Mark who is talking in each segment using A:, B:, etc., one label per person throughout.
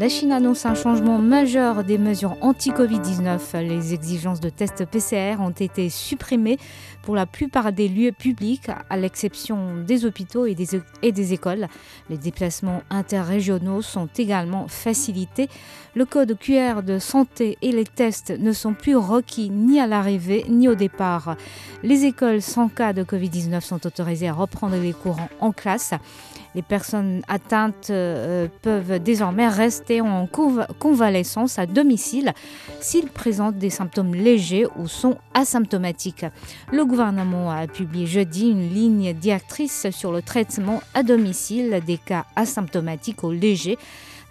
A: La Chine annonce un changement majeur des mesures anti-Covid-19. Les exigences de tests PCR ont été supprimées pour la plupart des lieux publics, à l'exception des hôpitaux et des, écoles. Les déplacements interrégionaux sont également facilités. Le code QR de santé et les tests ne sont plus requis ni à l'arrivée ni au départ. Les écoles sans cas de Covid-19 sont autorisées à reprendre les courants en classe. Les personnes atteintes euh, peuvent désormais rester en conv- convalescence à domicile s'ils présentent des symptômes légers ou sont asymptomatiques. Le gouvernement a publié jeudi une ligne directrice sur le traitement à domicile des cas asymptomatiques ou légers.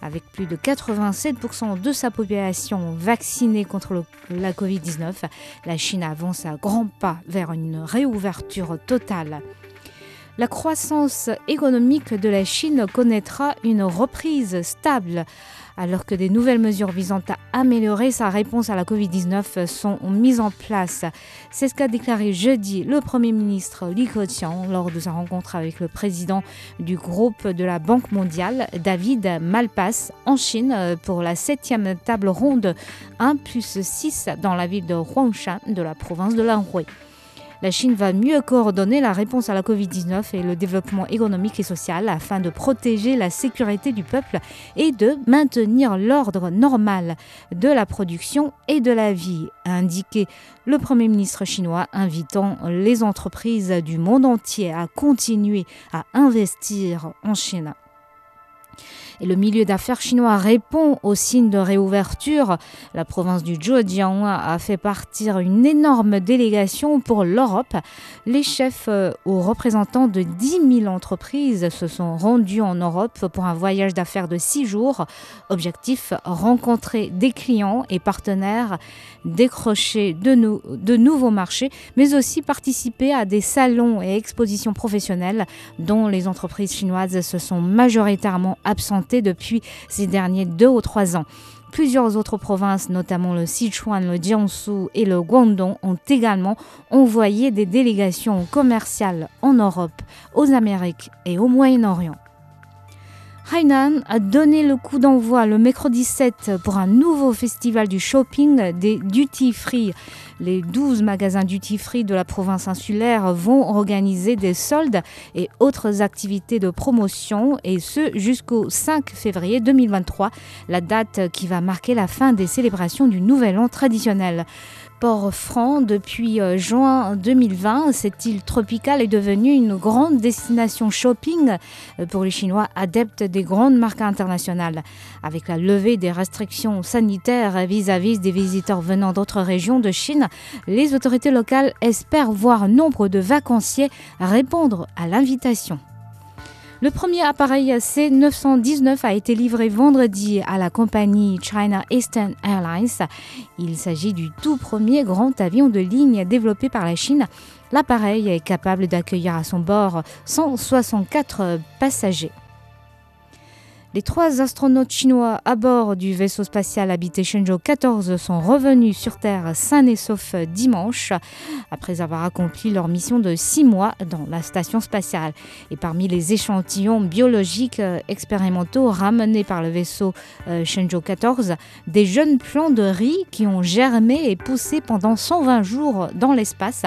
A: Avec plus de 87% de sa population vaccinée contre la Covid-19, la Chine avance à grands pas vers une réouverture totale. La croissance économique de la Chine connaîtra une reprise stable alors que des nouvelles mesures visant à améliorer sa réponse à la Covid-19 sont mises en place. C'est ce qu'a déclaré jeudi le Premier ministre Li Keqiang lors de sa rencontre avec le président du groupe de la Banque mondiale, David Malpass, en Chine pour la septième table ronde 1 plus 6 dans la ville de Huangshan de la province de l'Anhui. La Chine va mieux coordonner la réponse à la Covid-19 et le développement économique et social afin de protéger la sécurité du peuple et de maintenir l'ordre normal de la production et de la vie, a indiqué le Premier ministre chinois, invitant les entreprises du monde entier à continuer à investir en Chine. Et le milieu d'affaires chinois répond aux signes de réouverture. La province du Zhejiang a fait partir une énorme délégation pour l'Europe. Les chefs euh, aux représentants de 10 000 entreprises se sont rendus en Europe pour un voyage d'affaires de six jours. Objectif rencontrer des clients et partenaires, décrocher de nouveaux marchés, mais aussi participer à des salons et expositions professionnelles dont les entreprises chinoises se sont majoritairement absentées depuis ces derniers deux ou trois ans. Plusieurs autres provinces, notamment le Sichuan, le Jiangsu et le Guangdong, ont également envoyé des délégations commerciales en Europe, aux Amériques et au Moyen-Orient. Hainan a donné le coup d'envoi le mercredi 7 pour un nouveau festival du shopping des duty free. Les 12 magasins duty free de la province insulaire vont organiser des soldes et autres activités de promotion et ce jusqu'au 5 février 2023, la date qui va marquer la fin des célébrations du Nouvel An traditionnel. Port-Franc, depuis euh, juin 2020, cette île tropicale est devenue une grande destination shopping euh, pour les Chinois adeptes des grandes marques internationales. Avec la levée des restrictions sanitaires vis-à-vis des visiteurs venant d'autres régions de Chine, les autorités locales espèrent voir nombre de vacanciers répondre à l'invitation. Le premier appareil C919 a été livré vendredi à la compagnie China Eastern Airlines. Il s'agit du tout premier grand avion de ligne développé par la Chine. L'appareil est capable d'accueillir à son bord 164 passagers. Les trois astronautes chinois à bord du vaisseau spatial habité Shenzhou 14 sont revenus sur Terre sains et saufs dimanche, après avoir accompli leur mission de six mois dans la station spatiale. Et parmi les échantillons biologiques euh, expérimentaux ramenés par le vaisseau euh, Shenzhou 14, des jeunes plants de riz qui ont germé et poussé pendant 120 jours dans l'espace.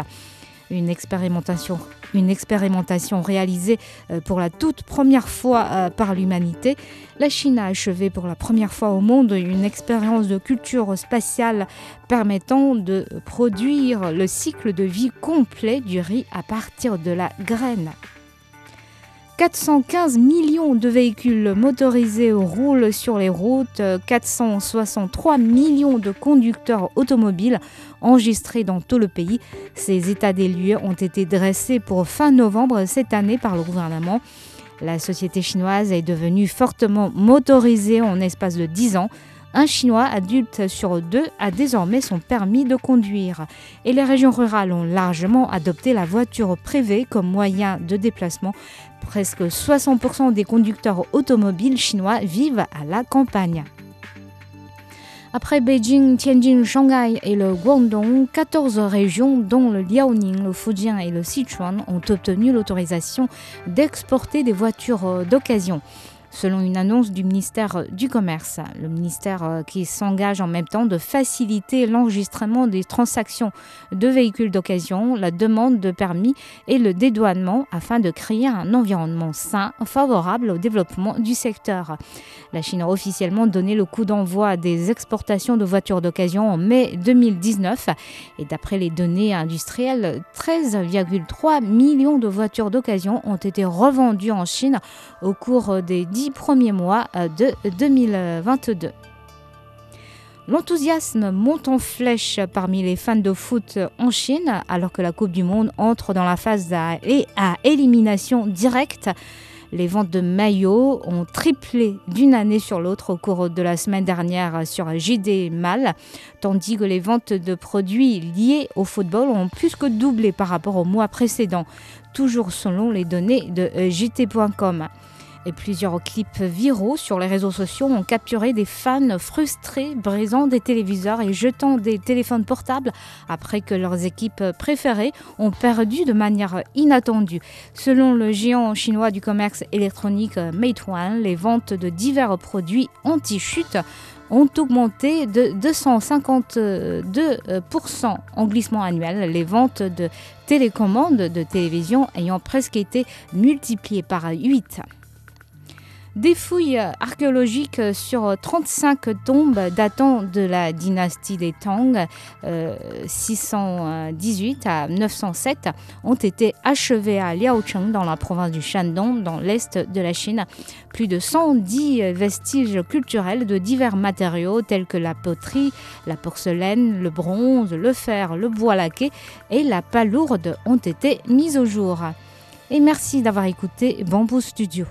A: Une expérimentation, une expérimentation réalisée euh, pour la toute première fois euh, par l'humanité. La Chine a achevé pour la première fois au monde une expérience de culture spatiale permettant de produire le cycle de vie complet du riz à partir de la graine. 415 millions de véhicules motorisés roulent sur les routes, 463 millions de conducteurs automobiles enregistrés dans tout le pays. Ces états des lieux ont été dressés pour fin novembre cette année par le gouvernement. La société chinoise est devenue fortement motorisée en espace de 10 ans. Un Chinois adulte sur deux a désormais son permis de conduire. Et les régions rurales ont largement adopté la voiture privée comme moyen de déplacement. Presque 60% des conducteurs automobiles chinois vivent à la campagne. Après Beijing, Tianjin, Shanghai et le Guangdong, 14 régions, dont le Liaoning, le Fujian et le Sichuan, ont obtenu l'autorisation d'exporter des voitures d'occasion selon une annonce du ministère du Commerce. Le ministère euh, qui s'engage en même temps de faciliter l'enregistrement des transactions de véhicules d'occasion, la demande de permis et le dédouanement afin de créer un environnement sain favorable au développement du secteur. La Chine a officiellement donné le coup d'envoi des exportations de voitures d'occasion en mai 2019 et d'après les données industrielles, 13,3 millions de voitures d'occasion ont été revendues en Chine au cours des 10 premiers mois euh, de 2022. L'enthousiasme monte en flèche parmi les fans de foot en Chine alors que la Coupe du Monde entre dans la phase à, à élimination directe. Les ventes de maillots ont triplé d'une année sur l'autre au cours de la semaine dernière sur JD Mal, tandis que les ventes de produits liés au football ont plus que doublé par rapport au mois précédent, toujours selon les données de JT.com. Et plusieurs clips viraux sur les réseaux sociaux ont capturé des fans frustrés, brisant des téléviseurs et jetant des téléphones portables après que leurs équipes préférées ont perdu de manière inattendue. Selon le géant chinois du commerce électronique Meituan, les ventes de divers produits anti-chute ont augmenté de 252% en glissement annuel, les ventes de télécommandes de télévision ayant presque été multipliées par 8. Des fouilles archéologiques sur 35 tombes datant de la dynastie des Tang, 618 euh, à 907, ont été achevées à Liaocheng, dans la province du Shandong, dans l'est de la Chine. Plus de 110 vestiges culturels de divers matériaux tels que la poterie, la porcelaine, le bronze, le fer, le bois laqué et la palourde ont été mis au jour. Et merci d'avoir écouté Bamboo Studio.